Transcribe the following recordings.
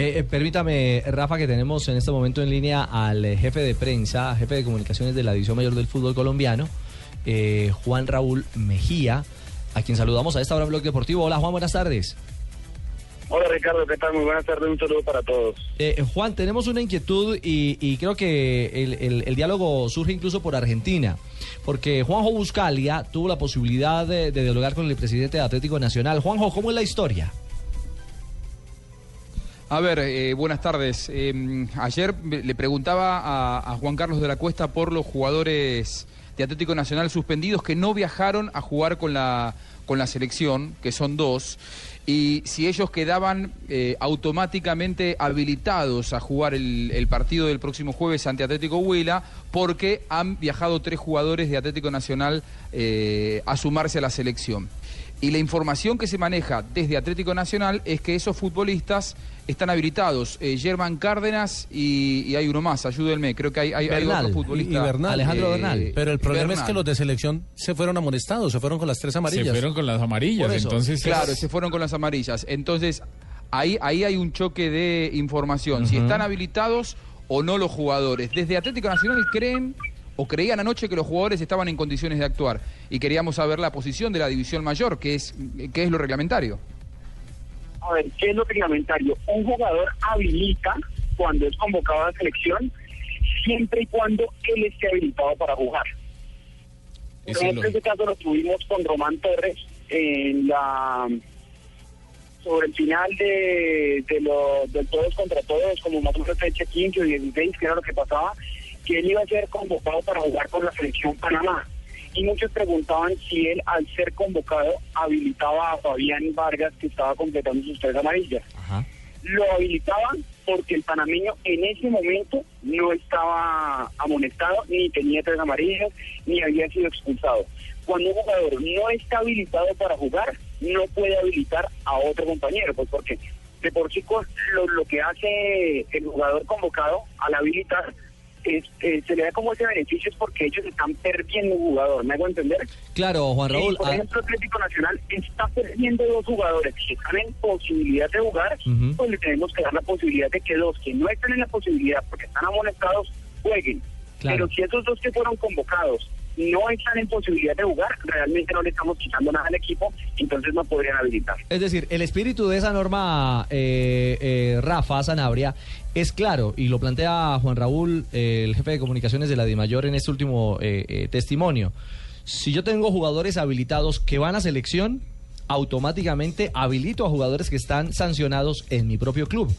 Eh, eh, permítame, Rafa, que tenemos en este momento en línea al eh, jefe de prensa, jefe de comunicaciones de la División Mayor del Fútbol Colombiano, eh, Juan Raúl Mejía, a quien saludamos a esta hora en Blog Deportivo. Hola Juan, buenas tardes. Hola Ricardo, ¿qué tal? Muy buenas tardes, un saludo para todos. Eh, Juan, tenemos una inquietud y, y creo que el, el- el diálogo surge incluso por Argentina, porque Juanjo Buscalia tuvo la posibilidad de, de dialogar con el presidente de Atlético Nacional. Juanjo, ¿cómo es la historia? A ver, eh, buenas tardes. Eh, ayer le preguntaba a, a Juan Carlos de la Cuesta por los jugadores de Atlético Nacional suspendidos que no viajaron a jugar con la, con la selección, que son dos, y si ellos quedaban eh, automáticamente habilitados a jugar el, el partido del próximo jueves ante Atlético Huila, porque han viajado tres jugadores de Atlético Nacional eh, a sumarse a la selección. Y la información que se maneja desde Atlético Nacional es que esos futbolistas están habilitados. Eh, Germán Cárdenas y, y hay uno más, ayúdenme, creo que hay, hay, hay Bernal. otro futbolista. y Bernal. Alejandro Bernal. Pero el problema es que los de selección se fueron amonestados, se fueron con las tres amarillas. Se fueron con las amarillas, eso. entonces... Claro, es- se fueron con las amarillas. Entonces, ahí, ahí hay un choque de información. Si están habilitados o no los jugadores. Desde Atlético Nacional creen o creían anoche que los jugadores estaban en condiciones de actuar. Y queríamos saber la posición de la división mayor, que es, que es lo reglamentario. A ver, ¿qué es lo reglamentario? Un jugador habilita cuando es convocado a la selección, siempre y cuando él esté habilitado para jugar. Es ejemplo, este caso lo tuvimos con Román Torres en la sobre el final de, de los del todos contra todos, como más o menos fecha 15 o 16, que era lo que pasaba, que él iba a ser convocado para jugar con la selección Panamá. Y muchos preguntaban si él, al ser convocado, habilitaba a Fabián Vargas, que estaba completando sus tres amarillas. Ajá. Lo habilitaban porque el panameño en ese momento no estaba amonestado, ni tenía tres amarillas, ni había sido expulsado. Cuando un jugador no está habilitado para jugar, no puede habilitar a otro compañero, pues porque de por sí co- lo, lo que hace el jugador convocado al habilitar es, eh, se le da como ese beneficio es porque ellos están perdiendo un jugador, ¿me hago entender? Claro, Juan Raúl. Por ah, ejemplo, Atlético Nacional está perdiendo dos jugadores que están en posibilidad de jugar, Ujú. pues le tenemos que dar la posibilidad de que dos que no están en la posibilidad porque están amonestados jueguen. Claro. Pero si esos dos que fueron convocados no están en posibilidad de jugar, realmente no le estamos quitando nada al equipo, entonces no podrían habilitar. Es decir, el espíritu de esa norma, eh, eh, Rafa Sanabria, es claro, y lo plantea Juan Raúl, eh, el jefe de comunicaciones de la DIMAYOR en este último eh, eh, testimonio. Si yo tengo jugadores habilitados que van a selección, automáticamente habilito a jugadores que están sancionados en mi propio club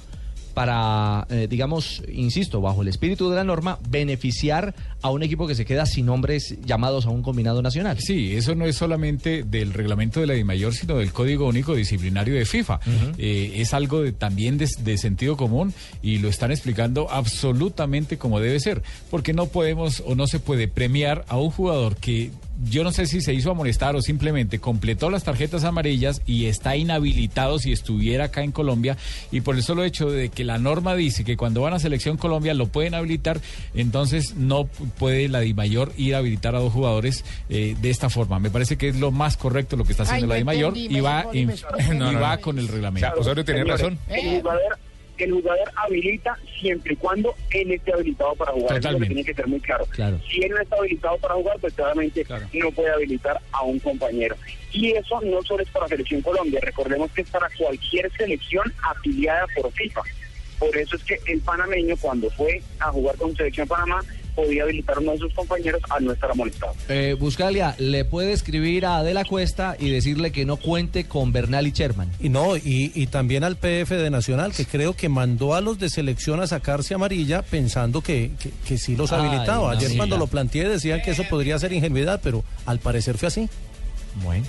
para, eh, digamos, insisto, bajo el espíritu de la norma, beneficiar a un equipo que se queda sin hombres llamados a un combinado nacional. Sí, eso no es solamente del reglamento de la DIMAYOR, sino del Código Único Disciplinario de FIFA. Eh, es algo de- también de, de sentido común y lo están explicando absolutamente como debe ser, porque no podemos o no se puede premiar a un jugador que yo no sé si se hizo amonestar o simplemente completó las tarjetas amarillas y está inhabilitado si estuviera acá en Colombia y por el solo hecho de que la norma dice que cuando van a selección Colombia lo pueden habilitar, entonces no puede la DIMAYOR ir a habilitar a dos jugadores eh, de esta forma. Me parece que es lo más correcto lo que está haciendo Ay, la DIMAYOR y va, en- y va no. con el reglamento. O sea, Osorio tenía Señores, razón. El el jugador habilita siempre y cuando él esté habilitado para jugar. Eso Totalmente. tiene que ser muy claro. Claro. Si él no está habilitado para jugar, pues claramente Claro. no puede habilitar a un compañero. Y eso no solo es para Selección Colombia, recordemos que es para cualquier selección afiliada por FIFA. Por eso es que el panameño, cuando fue a jugar con Selección Panamá, podía habilitar a uno de sus compañeros al no estar amonestado. Eh, Buscalia, ¿le puede escribir a Adela Cuesta y decirle que no cuente con Bernal y Sherman? Y no, y, y también al PF de Nacional, que creo que mandó a los de selección a sacarse amarilla pensando que, que, que sí los Ay, habilitaba. Ayer cuando lo planteé decían que eso podría ser ingenuidad, pero al parecer fue así. Bueno.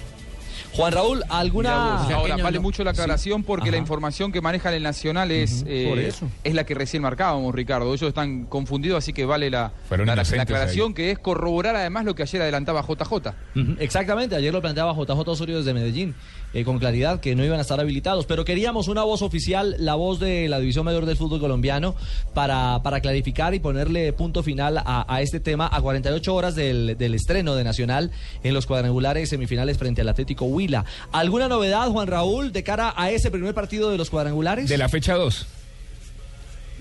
Juan Raúl, ¿alguna...? vos, Ahora, vale no. mucho la aclaración porque la información que maneja el Nacional es, eh, eso. es la que recién marcábamos, Ricardo. Ellos están confundidos, así que vale la, la- aclaración ahí. que es corroborar además lo que ayer adelantaba JJ. Ujú, Exactamente, ayer lo planteaba JJ Osorio desde Medellín, eh, con claridad que no iban a estar habilitados, pero queríamos una voz oficial, la voz de la División Mayor del Fútbol Colombiano, para, para clarificar y ponerle punto final a, a este tema a 48 horas del, del estreno de Nacional en los cuadrangulares semifinales frente al Atlético Huila. ¿Alguna novedad, Juan Raúl, de cara a ese primer partido de los cuadrangulares? De la fecha 2.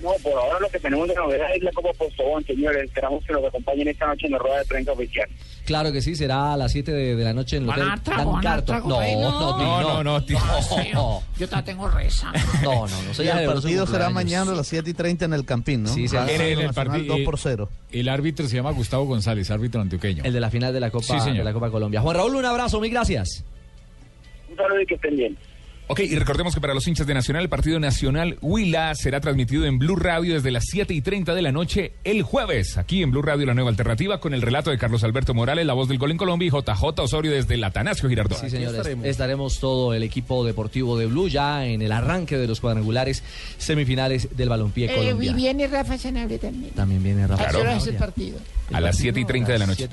No, por ahora lo que tenemos de novedad es la Copa Postobón, señores. Esperamos que nos acompañen esta noche en la rueda de prensa oficial. Claro que sí, será a las 7 de, de la noche en el Hotel trago, No, ahí, no, no. No, no, no, tío. No, Yo te tengo reza. no, no, no se Y el partido será mañana a las 7 y 30 en el Campín, ¿no? Sí, sí. Gana En el- en el Nacional partido- 2 por 0. El árbitro se llama Gustavo González, árbitro antioqueño. El de la final de la Copa, Sí, señor. de la Copa Colombia. Juan Raúl, un abrazo, mil gracias. Un saludo y que estén bien. Ok, y recordemos que para los hinchas de Nacional, el partido Nacional Huila será transmitido en Blue Radio desde las 7 y 30 de la noche el jueves. Aquí en Blue Radio, la nueva alternativa, con el relato de Carlos Alberto Morales, la voz del gol en Colombia, y JJ Osorio desde el Atanasio Girardot. Sí, señores. estaremos. Estaremos. todo el equipo deportivo de Blue ya en el arranque de los cuadrangulares semifinales del balompié Eh, y viene Rafa Sanabria también. También viene Rafa. ¿A qué hora es el Sanabria. partido? A las 7 y 30 de la noche.